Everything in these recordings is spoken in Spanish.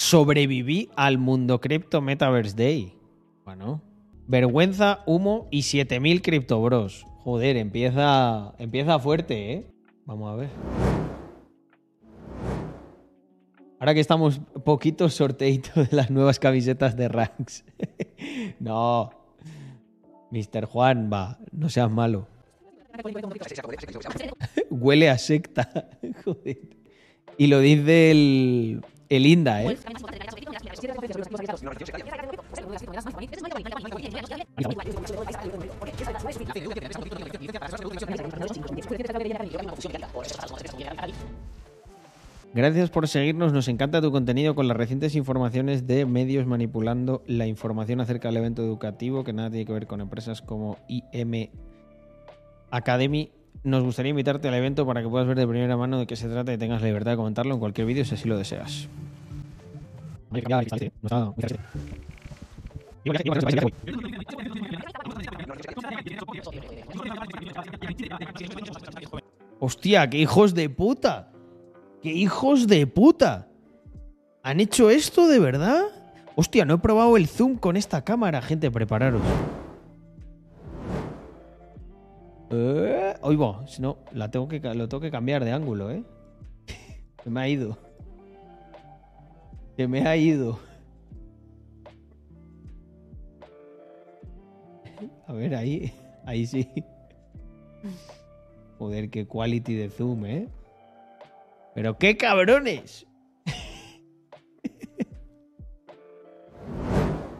Sobreviví al mundo cripto Metaverse Day. Bueno. Vergüenza, humo y 7000 criptobros. Joder, empieza, empieza fuerte, ¿eh? Vamos a ver. Ahora que estamos poquito sorteito de las nuevas camisetas de Ranks. no. Mr. Juan, va, no seas malo. Huele a secta. Joder. Y lo dice el, el Inda, ¿eh? Gracias por seguirnos, nos encanta tu contenido con las recientes informaciones de medios manipulando la información acerca del evento educativo que nada tiene que ver con empresas como IM Academy. Nos gustaría invitarte al evento para que puedas ver de primera mano de qué se trata y tengas la libertad de comentarlo en cualquier vídeo si así lo deseas. Hostia, qué hijos de puta. ¡Qué hijos de puta! ¿Han hecho esto de verdad? Hostia, no he probado el zoom con esta cámara, gente, prepararos. Eh, oigo, si no, la tengo que, lo tengo que cambiar de ángulo, ¿eh? Se me ha ido. Se me ha ido. A ver, ahí. Ahí sí. Joder, qué quality de zoom, ¿eh? Pero qué cabrones.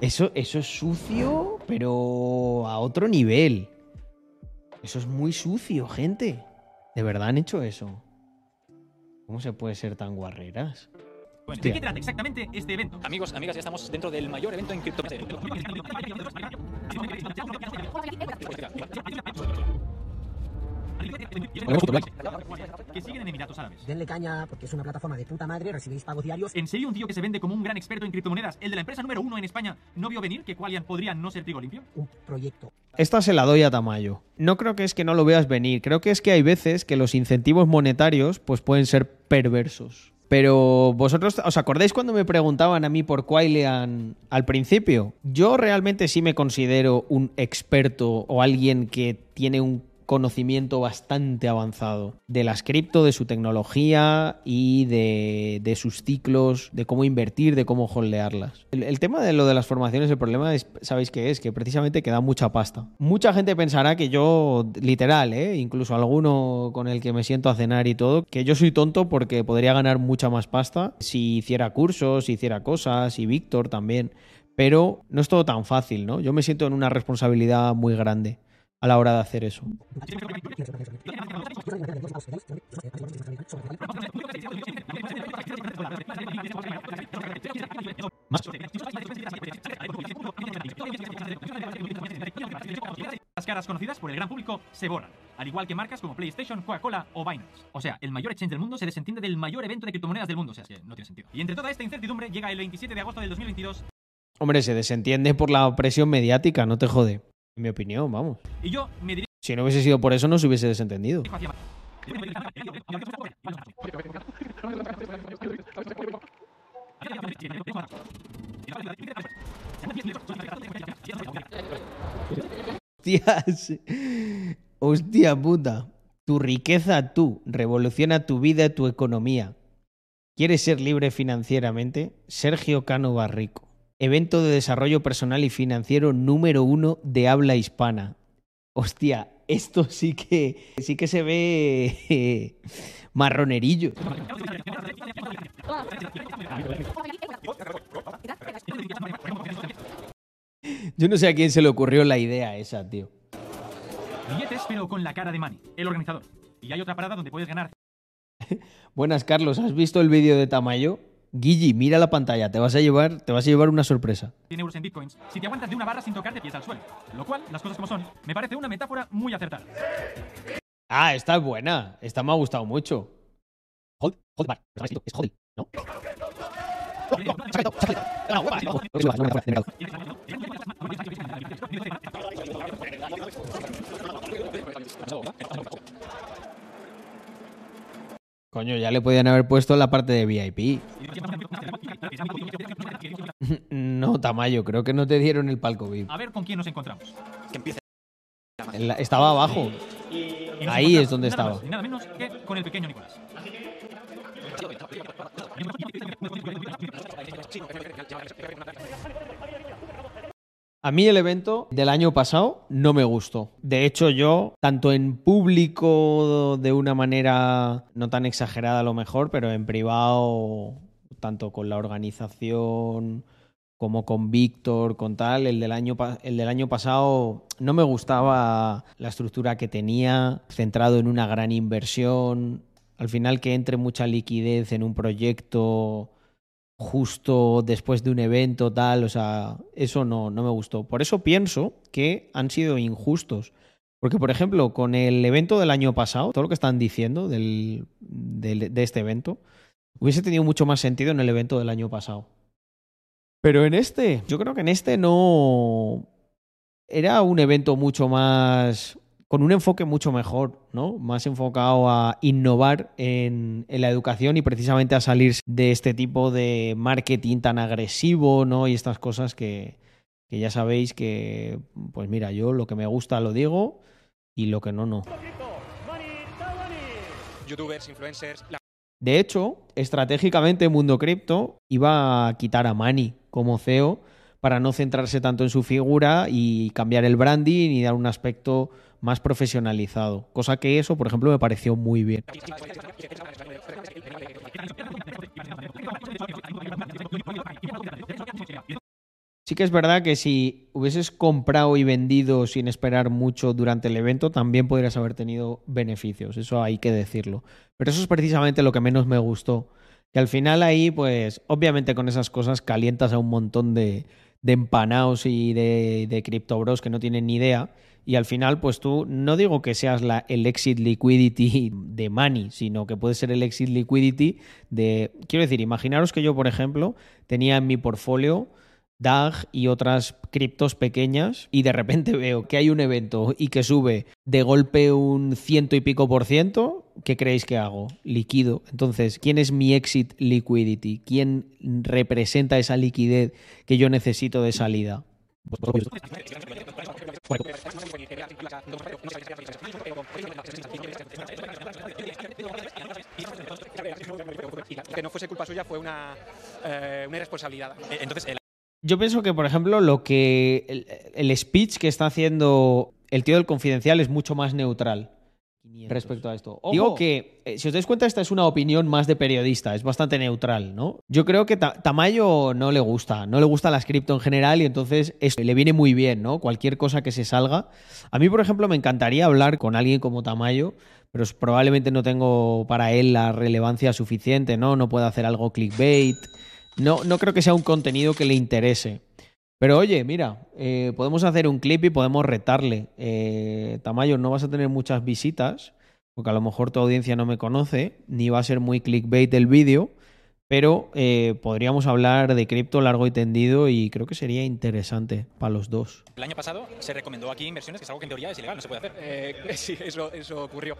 Eso, eso es sucio, pero a otro nivel. Eso es muy sucio, gente. ¿De verdad han hecho eso? ¿Cómo se puede ser tan guarreras? Bueno, ¿De qué trata exactamente este evento? Amigos, amigas, ya estamos dentro del mayor evento en cripto. Que siguen en Emiratos Árabes. Denle caña porque es una plataforma de puta madre, recibís pagos diarios. ¿En serio un tío que se vende como un gran experto en criptomonedas, el de la empresa número uno en España, no vio venir que Qualian podría no ser trigo limpio? Un proyecto. Esta se la doy a Tamayo. No creo que es que no lo veas venir, creo que es que hay veces que los incentivos monetarios pues pueden ser perversos. Pero vosotros, ¿os acordáis cuando me preguntaban a mí por Quailean al principio? Yo realmente sí me considero un experto o alguien que tiene un conocimiento bastante avanzado de las cripto, de su tecnología y de, sus ciclos, de cómo invertir, de cómo holdearlas. El, el, tema de lo de las formaciones, el problema es, ¿sabéis qué es? Que precisamente queda mucha pasta. Mucha gente pensará que yo, literal, ¿eh? incluso alguno con el que me siento a cenar y todo, que yo soy tonto porque podría ganar mucha más pasta si hiciera cursos, si hiciera cosas, y Víctor también. Pero no es todo tan fácil, ¿no? Yo me siento en una responsabilidad muy grande a la hora de hacer eso. Las caras conocidas por el gran público se borran, al igual que marcas como PlayStation, Coca-Cola o Binance. O sea, el mayor exchange del mundo se desentiende del mayor evento de criptomonedas del mundo, o sea, es que no tiene sentido. Y entre toda esta incertidumbre llega el 27 de agosto del 2022 Hombre, se desentiende por la presión mediática, no te jode. En mi opinión, vamos. y yo me dirijo Si no hubiese sido por eso, no se hubiese desentendido. Hostias. Hostia puta. Tu riqueza tú. Revoluciona tu vida y tu economía. ¿Quieres ser libre financieramente? Sergio Cano Barrico. Evento de desarrollo personal y financiero número uno de habla hispana. Hostia, esto sí que sí que se ve eh, marronerillo. Yo no sé a quién se le ocurrió la idea esa, tío. billetes, pero con la cara de Manny, el organizador. Y hay otra parada donde puedes ganar Buenas, Carlos. ¿Has visto el vídeo de Tamayo? Guigi, mira la pantalla. Te vas a llevar, te vas a llevar una sorpresa. 100 euros en bitcoins si te aguantas de una barra sin tocarte pies al suelo. Lo cual, las cosas como son, me parece una metáfora muy acertada. Ah, esta es buena. Esta me ha gustado mucho. Hold, hold, bar. Es hold, ¿no? Coño, ya le podían haber puesto la parte de VIP. No, Tamayo, creo que no te dieron el palco VIP. A ver con quién nos encontramos. Que empiece. La- Estaba abajo. Y Ahí es donde nada estaba. más nada menos que con el pequeño Nicolás. A mí el evento del año pasado no me gustó. De hecho, yo, tanto en público de una manera no tan exagerada a lo mejor, pero en privado, tanto con la organización como con Víctor, con tal, el del, año, el del año pasado no me gustaba la estructura que tenía, centrado en una gran inversión. Al final que entre mucha liquidez en un proyecto justo después de un evento tal, o sea, eso no, no me gustó. Por eso pienso que han sido injustos. Porque, por ejemplo, con el evento del año pasado, todo lo que están diciendo del, de este evento, hubiese tenido mucho más sentido en el evento del año pasado. Pero en este, yo creo que en este no... Era un evento mucho más... con un enfoque mucho mejor, ¿no? Más enfocado a innovar en, en la educación y precisamente a salir de este tipo de marketing tan agresivo, ¿no? Y estas cosas que, que ya sabéis que, pues mira, yo lo que me gusta lo digo y lo que no, no. Youtubers, influencers, la De hecho, estratégicamente Mundo Cripto iba a quitar a Mani como CEO para no centrarse tanto en su figura y cambiar el branding y dar un aspecto más profesionalizado. Cosa que eso, por ejemplo, me pareció muy bien. Sí que es verdad que si hubieses comprado y vendido sin esperar mucho durante el evento, también podrías haber tenido beneficios. Eso hay que decirlo. Pero eso es precisamente lo que menos me gustó. Que al final ahí, pues, obviamente con esas cosas calientas a un montón de, de empanaos y de, de criptobros que no tienen ni idea. Y al final, pues tú, no digo que seas la, el exit liquidity de money, sino que puede ser el exit liquidity de... Quiero decir, imaginaros que yo, por ejemplo, tenía en mi portfolio DAG y otras criptos pequeñas y de repente veo que hay un evento y que sube de golpe un ciento y pico por ciento, ¿qué creéis que hago? Liquido. Entonces, ¿quién es mi exit liquidity? ¿Quién representa esa liquidez que yo necesito de salida? que no fuese culpa suya fue una, eh, una irresponsabilidad. Eh, Entonces, el Yo pienso que, por ejemplo, lo que el, el speech que está haciendo el tío del confidencial es mucho más neutral respecto a esto. Digo que, eh, si os dais cuenta, esta es una opinión más de periodista, es bastante neutral, ¿no? Yo creo que Ta- Tamayo no le gusta, no le gusta las cripto en general y entonces esto le viene muy bien, ¿no? Cualquier cosa que se salga. A mí, por ejemplo, me encantaría hablar con alguien como Tamayo, pero probablemente no tengo para él la relevancia suficiente, ¿no? No puedo hacer algo clickbait. No, no creo que sea un contenido que le interese. Pero oye, mira, eh, podemos hacer un clip y podemos retarle. Eh, Tamayo, no vas a tener muchas visitas, porque a lo mejor tu audiencia no me conoce, ni va a ser muy clickbait el vídeo, pero eh, podríamos hablar de cripto largo y tendido y creo que sería interesante para los dos. El año pasado se recomendó aquí inversiones, que es algo que en teoría es ilegal, no se puede hacer. Eh, sí, eso, eso ocurrió.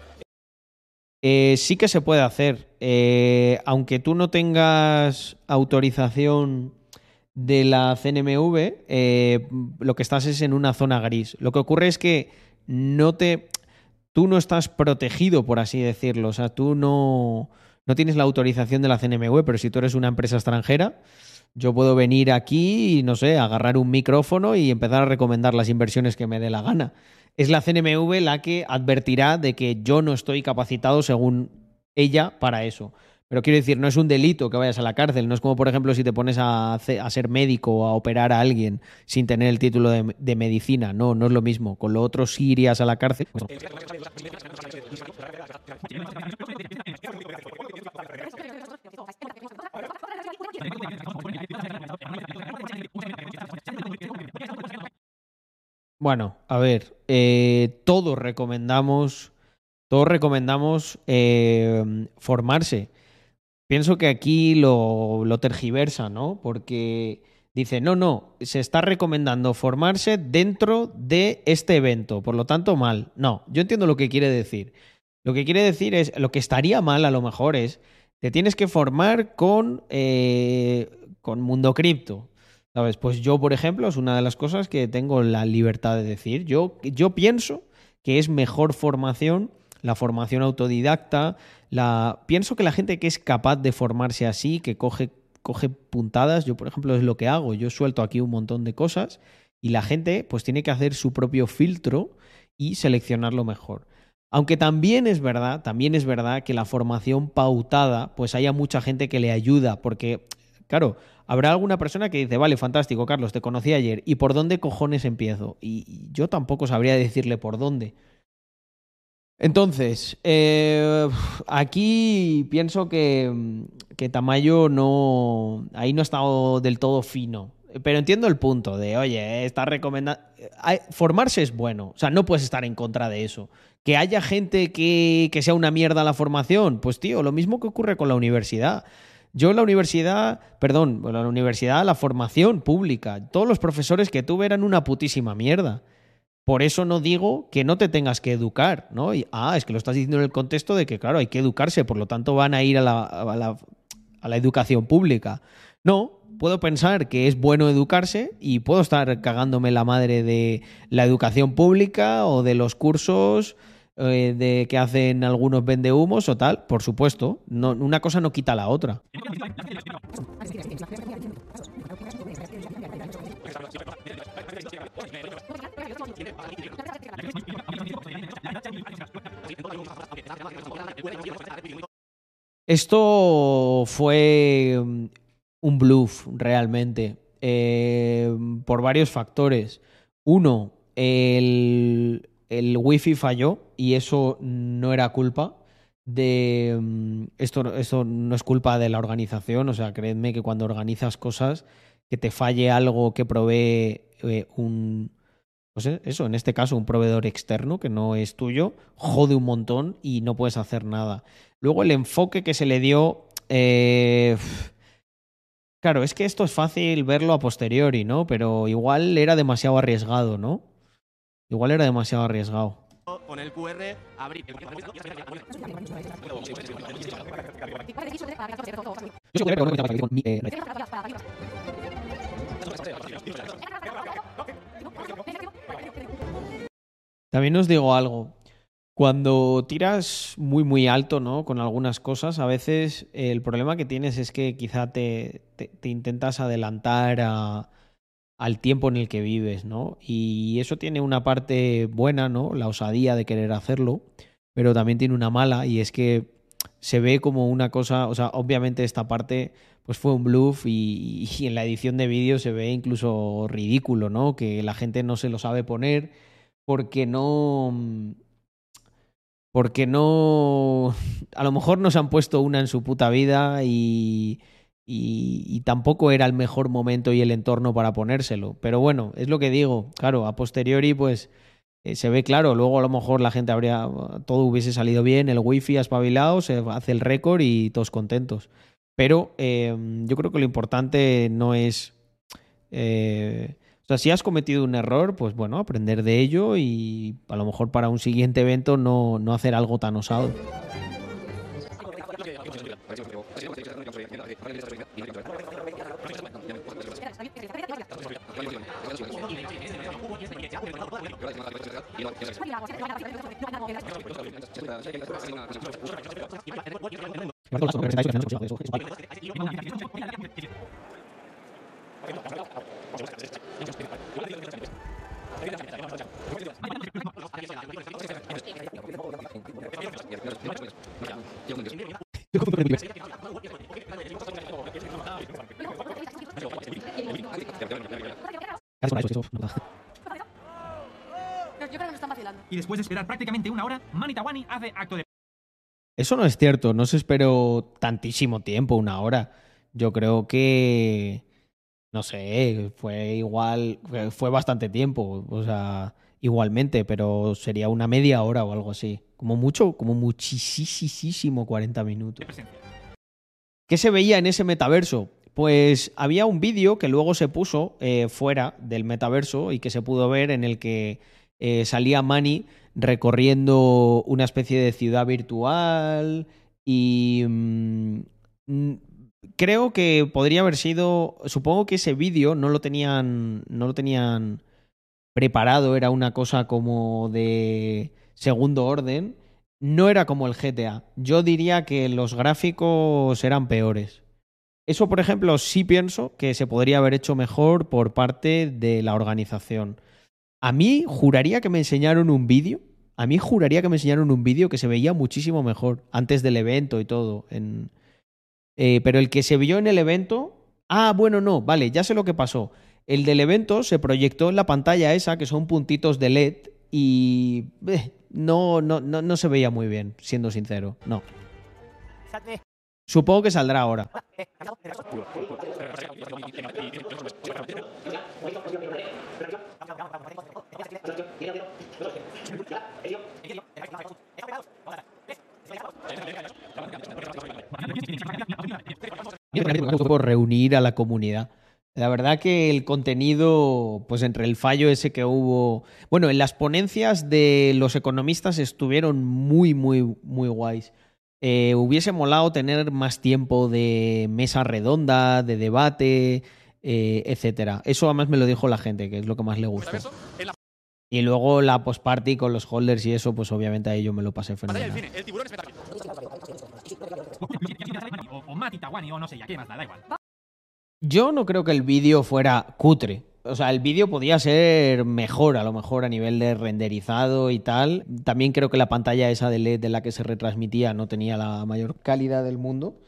Eh, sí que se puede hacer. Eh, aunque tú no tengas autorización de la CNMV, eh, lo que estás es en una zona gris. Lo que ocurre es que no te. Tú no estás protegido, por así decirlo. O sea, tú no, no tienes la autorización de la CNMV, pero si tú eres una empresa extranjera, yo puedo venir aquí y, no sé, agarrar un micrófono y empezar a recomendar las inversiones que me dé la gana. Es la CNMV la que advertirá de que yo no estoy capacitado según ella para eso. Pero quiero decir, no es un delito que vayas a la cárcel. No es como, por ejemplo, si te pones a, ser médico o a operar a alguien sin tener el título de, medicina. No, no es lo mismo. Con lo otro sí irías a la cárcel. Bueno, a ver, eh, todos recomendamos, todos recomendamos eh, formarse. Pienso que aquí lo, lo tergiversa, ¿no? Porque dice, no, no, se está recomendando formarse dentro de este evento, por lo tanto, mal. No, yo entiendo lo que quiere decir. Lo que quiere decir es, lo que estaría mal a lo mejor es, te tienes que formar con, eh, con Mundo Cripto. ¿Sabes? Pues yo, por ejemplo, es una de las cosas que tengo la libertad de decir. Yo, yo pienso que es mejor formación la formación autodidacta, la... pienso que la gente que es capaz de formarse así, que coge, coge puntadas, yo por ejemplo es lo que hago, yo suelto aquí un montón de cosas y la gente pues tiene que hacer su propio filtro y seleccionarlo mejor. Aunque también es verdad, también es verdad que la formación pautada, pues haya mucha gente que le ayuda, porque, claro, habrá alguna persona que dice, vale, fantástico, Carlos, te conocí ayer, ¿y por dónde cojones empiezo? Y yo tampoco sabría decirle por dónde. Entonces, eh, aquí pienso que, que Tamayo no. Ahí no ha estado del todo fino. Pero entiendo el punto de, oye, está recomendando. Formarse es bueno. O sea, no puedes estar en contra de eso. Que haya gente que, que sea una mierda la formación. Pues, tío, lo mismo que ocurre con la universidad. Yo en la universidad, perdón, en la universidad, la formación pública, todos los profesores que tuve eran una putísima mierda. Por eso no digo que no te tengas que educar, ¿no? Y, ah, es que lo estás diciendo en el contexto de que, claro, hay que educarse, por lo tanto van a ir a la, a la, a la educación pública. No, puedo pensar que es bueno educarse y puedo estar cagándome la madre de la educación pública o de los cursos eh, de que hacen algunos vendehumos o tal, por supuesto. Una cosa no quita la otra. Esto fue mm, un bluff realmente, eh, por varios factores. Uno, el, el wifi falló y eso no era culpa de mm, esto, esto no es culpa de la organización, o sea, creedme que cuando organizas cosas, que te falle algo que provee eh, un, pues eso, en este caso un proveedor externo que no es tuyo, jode un montón y no puedes hacer nada. Luego el enfoque que se le dio... Eh, claro, es que esto es fácil verlo a posteriori, ¿no? Pero igual era demasiado arriesgado, ¿no? Igual era demasiado arriesgado. Con el QR, abrir. También os digo algo. Cuando tiras muy muy alto, ¿no? Con algunas cosas, a veces el problema que tienes es que quizá te, te, te intentas adelantar a, al tiempo en el que vives, ¿no? Y eso tiene una parte buena, ¿no? La osadía de querer hacerlo, pero también tiene una mala y es que se ve como una cosa, o sea, obviamente esta parte pues fue un bluff y, y en la edición de vídeo se ve incluso ridículo, ¿no? Que la gente no se lo sabe poner porque no porque no a lo mejor no se han puesto una en su puta vida y, y, tampoco era el mejor momento y el entorno para ponérselo. Pero bueno, es lo que digo, claro, a posteriori pues eh, se ve claro, luego a lo mejor la gente habría, todo hubiese salido bien, el wifi espabilado, se hace el récord y todos contentos. Pero eh, yo creo que lo importante no es... Eh, o sea, si has cometido un error, pues bueno, aprender de ello y a lo mejor para un siguiente evento no, no hacer algo tan osado. Gracias. Y después de esperar prácticamente una hora, Manitawani hace acto de Eso no es cierto, no se esperó tantísimo tiempo, una hora. Yo creo que no sé, fue igual, fue bastante tiempo, o sea, igualmente, pero sería una media hora o algo así. Como mucho, como muchísimo 40 minutos. ¿Qué se veía en ese metaverso? Pues había un vídeo que luego se puso eh, fuera del metaverso y que se pudo ver en el que eh, salía Manny recorriendo una especie de ciudad virtual y mm, mm, creo que podría haber sido, supongo que ese vídeo no lo tenían, no lo tenían preparado, era una cosa como de segundo orden, no era como el GTA. Yo diría que los gráficos eran peores. Eso, por ejemplo, sí pienso que se podría haber hecho mejor por parte de la organización. A mí juraría que me enseñaron un vídeo. A mí juraría que me enseñaron un vídeo que se veía muchísimo mejor antes del evento y todo. En... Eh, pero el que se vio en el evento. Ah, bueno, no, vale, ya sé lo que pasó. El del evento se proyectó en la pantalla esa, que son puntitos de LED, y eh, no, no, no, no se veía muy bien, siendo sincero. No. Supongo que saldrá ahora. por reunir a la comunidad. La verdad que el contenido, pues entre el fallo ese que hubo, bueno, en las ponencias de los economistas estuvieron muy, muy, muy guays. Eh, hubiese molado tener más tiempo de mesa redonda, de debate, eh, etcétera. Eso además me lo dijo la gente, que es lo que más le gustó. Y luego la post-party con los holders y eso, pues obviamente ahí yo me lo pasé fenomenal. El tiburón espectacular. O, o Mati Tawani o no sé ya, ¿qué más da? Da igual. Yo no creo que el vídeo fuera cutre. O sea, el vídeo podía ser mejor, a lo mejor a nivel de renderizado y tal. También creo que la pantalla esa de LED de la que se retransmitía no tenía la mayor calidad del mundo.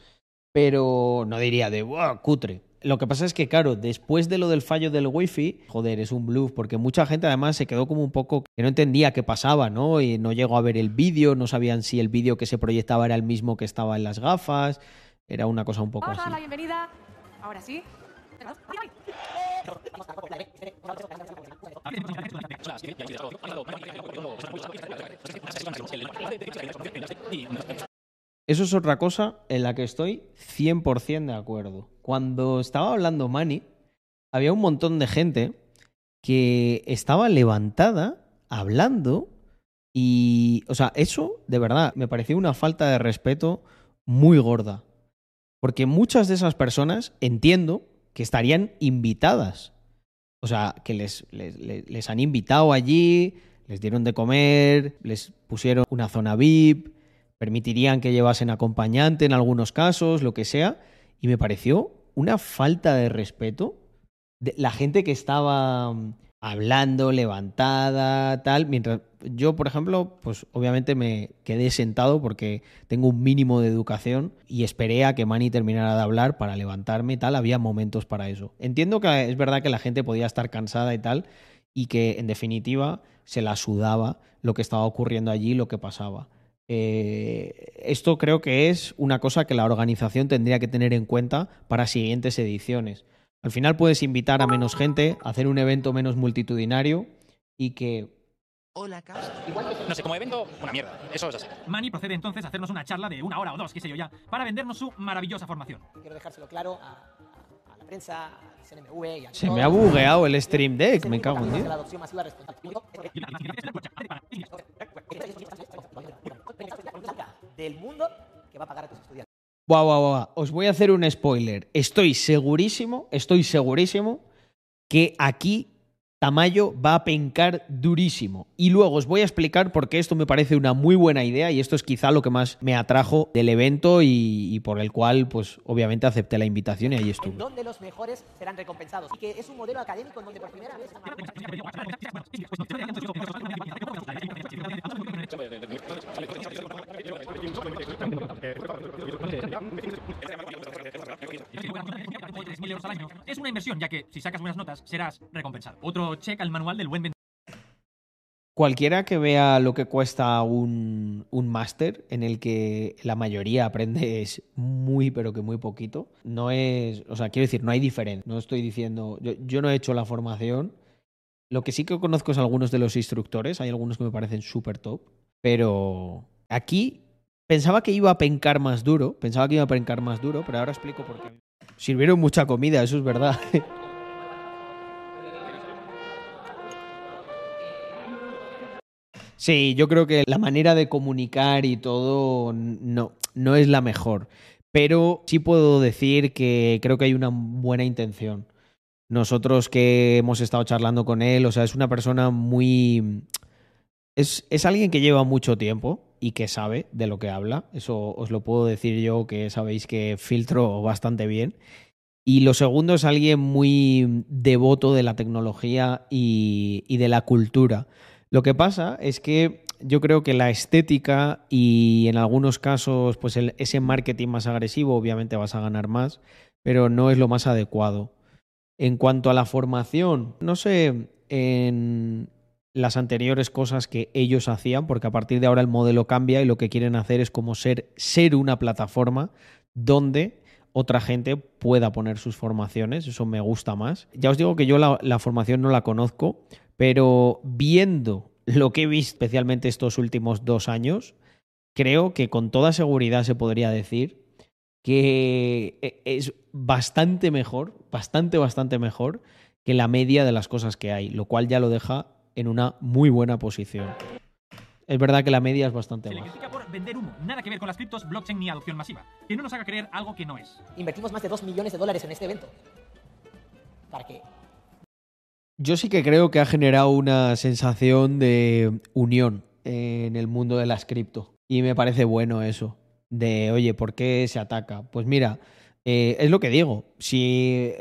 Pero no diría de ¡buah, cutre! Lo que pasa es que, claro, después de lo del fallo del wifi, joder, es un bluff, porque mucha gente además se quedó como un poco que no entendía qué pasaba, ¿no? Y no llegó a ver el vídeo, no sabían si el vídeo que se proyectaba era el mismo que estaba en las gafas. Era una cosa un poco Vamos a así. la bienvenida. Ahora sí. Eso es otra cosa en la que estoy 100% de acuerdo. Cuando estaba hablando Manny, había un montón de gente que estaba levantada hablando y, o sea, eso de verdad me pareció una falta de respeto muy gorda. Porque muchas de esas personas entiendo que estarían invitadas. O sea, que les, les, han invitado allí, les dieron de comer, les pusieron una zona VIP, permitirían que llevasen acompañante en algunos casos, lo que sea. Y me pareció una falta de respeto de la gente que estaba mm, hablando, levantada, tal, mientras yo, por ejemplo, pues obviamente me quedé sentado porque tengo un mínimo de educación y esperé a que Manny terminara de hablar para levantarme y tal, había momentos para eso. Entiendo que es verdad que la gente podía estar cansada y tal y que en definitiva se la sudaba lo que estaba ocurriendo allí, lo que pasaba. Eh, esto creo que es una cosa que la organización tendría que tener en cuenta para siguientes ediciones. Al final puedes invitar a menos gente, hacer un evento menos multitudinario y que No sé, como evento, una mierda. Eso es así. Manny procede entonces a hacernos una charla de una hora o dos, qué sé yo ya, para vendernos su maravillosa formación. Quiero dejárselo claro a, a- a la prensa, al CNMV y a se me ha bugueado el Stream Deck, me cago en Dios. la adopción masiva responsable del mundo que va a pagar a tus estudiantes. Guau, guau, guau. Os voy a hacer un spoiler. Estoy segurísimo, estoy segurísimo que aquí Tamayo va a pencar durísimo. Y luego os voy a explicar por qué esto me parece una muy buena idea y esto es quizá lo que más me atrajo del evento y, y por el cual, pues obviamente acepté la invitación y ahí estuve. donde los mejores serán recompensados. Y que es un modelo académico en donde por primera vez... es una inversión, ya que si sacas buenas notas serás recompensado. Otro check al manual del buen. Cualquiera que vea lo que cuesta un, un máster en el que la mayoría aprendes muy, pero que muy poquito, no es, o sea, quiero decir, no hay diferencia. No estoy diciendo, yo, yo no he hecho la formación. Lo que sí que conozco es algunos de los instructores, hay algunos que me parecen súper top, pero aquí pensaba que iba a pencar más duro, pensaba que iba a pencar más duro, pero ahora explico por qué. Sirvieron mucha comida, eso es verdad. Sí, yo creo que la manera de comunicar y todo no, no es la mejor. Pero sí puedo decir que creo que hay una buena intención. Nosotros que hemos estado charlando con él, o sea, es una persona muy... Es, es alguien que lleva mucho tiempo y que sabe de lo que habla. Eso os lo puedo decir yo, que sabéis que filtro bastante bien. Y lo segundo es alguien muy devoto de la tecnología y, de la cultura. Lo que pasa es que yo creo que la estética y en algunos casos, pues ese marketing más agresivo, obviamente vas a ganar más, pero no es lo más adecuado. En cuanto a la formación, no sé en las anteriores cosas que ellos hacían, porque a partir de ahora el modelo cambia y lo que quieren hacer es como ser, ser una plataforma donde otra gente pueda poner sus formaciones, eso me gusta más. Ya os digo que yo la, la formación no la conozco, pero viendo lo que he visto, especialmente estos últimos dos años, creo que con toda seguridad se podría decir que e, es bastante mejor, bastante, bastante mejor que la media de las cosas que hay, lo cual ya lo deja en una muy buena posición. Es verdad que la media es bastante Se le más. critica por vender humo. Nada que ver con las criptos, blockchain ni adopción masiva. Que no nos haga creer algo que no es. Invertimos más de 2 millones de dólares en este evento. ¿Para qué? Yo sí que creo que ha generado una sensación de unión en el mundo de las cripto. Y me parece bueno eso. De, oye, ¿por qué se ataca? Pues mira, eh, es lo que digo. Si.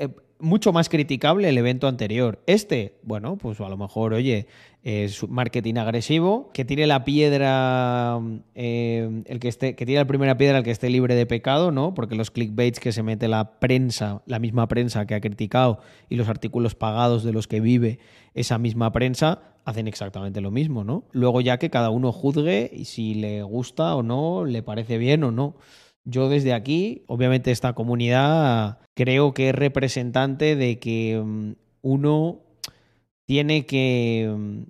Mucho más criticable el evento anterior. Este, bueno, pues a lo mejor, oye, es marketing agresivo, que tire la piedra, eh, el que esté, que tire la primera piedra el que esté libre de pecado, ¿no? Porque los clickbaits que se mete la prensa, la misma prensa que ha criticado, y los artículos pagados de los que vive esa misma prensa, hacen exactamente lo mismo, ¿no? Luego ya que cada uno juzgue y si le gusta o no, le parece bien o no. Yo desde aquí, obviamente esta comunidad creo que es representante de que mm, uno tiene que, mm,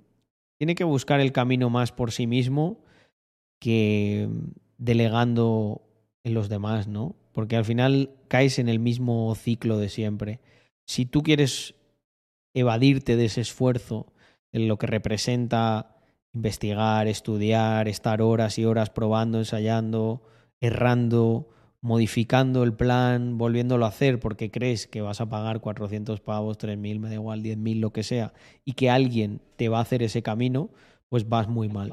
tiene que buscar el camino más por sí mismo que mm, delegando en los demás, ¿no? Porque al final caes en el mismo ciclo de siempre. Si tú quieres evadirte de ese esfuerzo, en lo que representa investigar, estudiar, estar horas y horas probando, ensayando, errando, modificando el plan, volviéndolo a hacer porque crees que vas a pagar 400 pavos, 3.000, me da igual, 10.000, lo que sea, y que alguien te va a hacer ese camino, pues vas muy mal.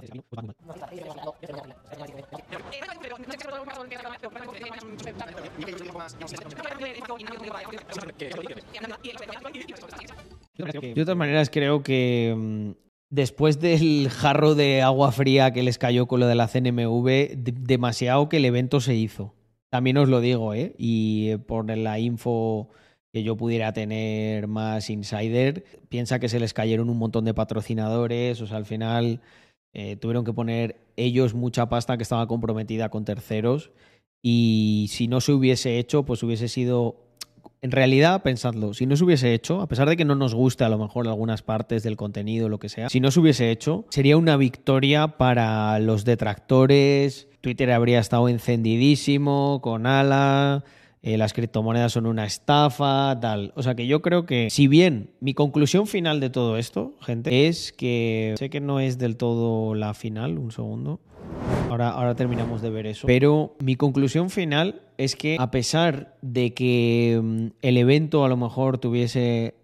Yo de todas maneras creo que mm, después del jarro de agua fría que les cayó con lo de la CNMV, de- demasiado que el evento se hizo. También os lo digo, ¿eh? Y eh, por la info que yo pudiera tener más insider, piensa que se les cayeron un montón de patrocinadores, o sea, al final eh, tuvieron que poner ellos mucha pasta que estaba comprometida con terceros y si no se hubiese hecho, pues hubiese sido en realidad, pensadlo, si no se hubiese hecho, a pesar de que no nos guste a lo mejor algunas partes del contenido, lo que sea, si no se hubiese hecho, sería una victoria para los detractores. Twitter habría estado encendidísimo con ala, eh, las criptomonedas son una estafa, tal. O sea que yo creo que, si bien mi conclusión final de todo esto, gente, es que sé que no es del todo la final, un segundo. Ahora, terminamos de ver eso. Pero mi conclusión final es que a pesar de que mm, el evento a lo mejor tuviese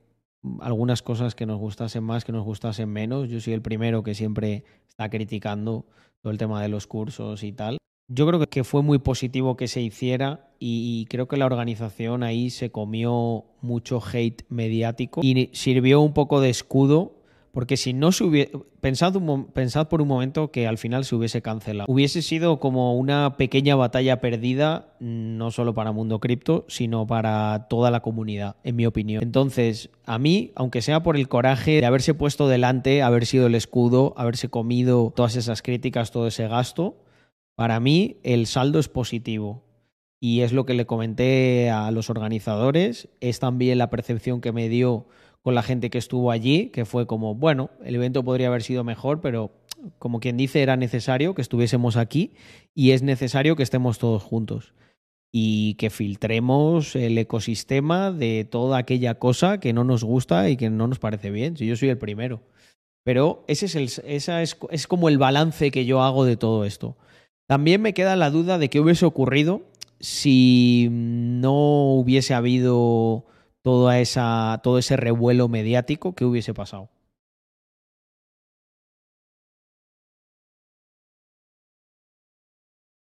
algunas cosas que nos gustasen más, que nos gustasen menos, yo soy el primero que siempre está criticando todo el tema de los cursos y tal. Yo creo que- fue muy positivo que se hiciera y creo que la organización ahí se comió mucho hate mediático y sirvió un poco de escudo porque si no se hubiese... Pensad, pensad por un momento que al final se hubiese cancelado. Hubiese sido como una pequeña batalla perdida, no solo para Mundo Cripto, sino para toda la comunidad, en mi opinión. Entonces, a mí, aunque sea por el coraje de haberse puesto delante, haber sido el escudo, haberse comido todas esas críticas, todo ese gasto, para mí el saldo es positivo. Y es lo que le comenté a los organizadores, es también la percepción que me dio con la gente que estuvo allí, que fue como, bueno, el evento podría haber sido mejor, pero como quien dice, era necesario que estuviésemos aquí y es necesario que estemos todos juntos y que filtremos el ecosistema de toda aquella cosa que no nos gusta y que no nos parece bien. Si yo soy el primero. Pero ese es, el, esa es, es como el balance que yo hago de todo esto. También me queda la duda de qué hubiese ocurrido si no hubiese habido toda esa, todo ese revuelo mediático, ¿qué hubiese pasado?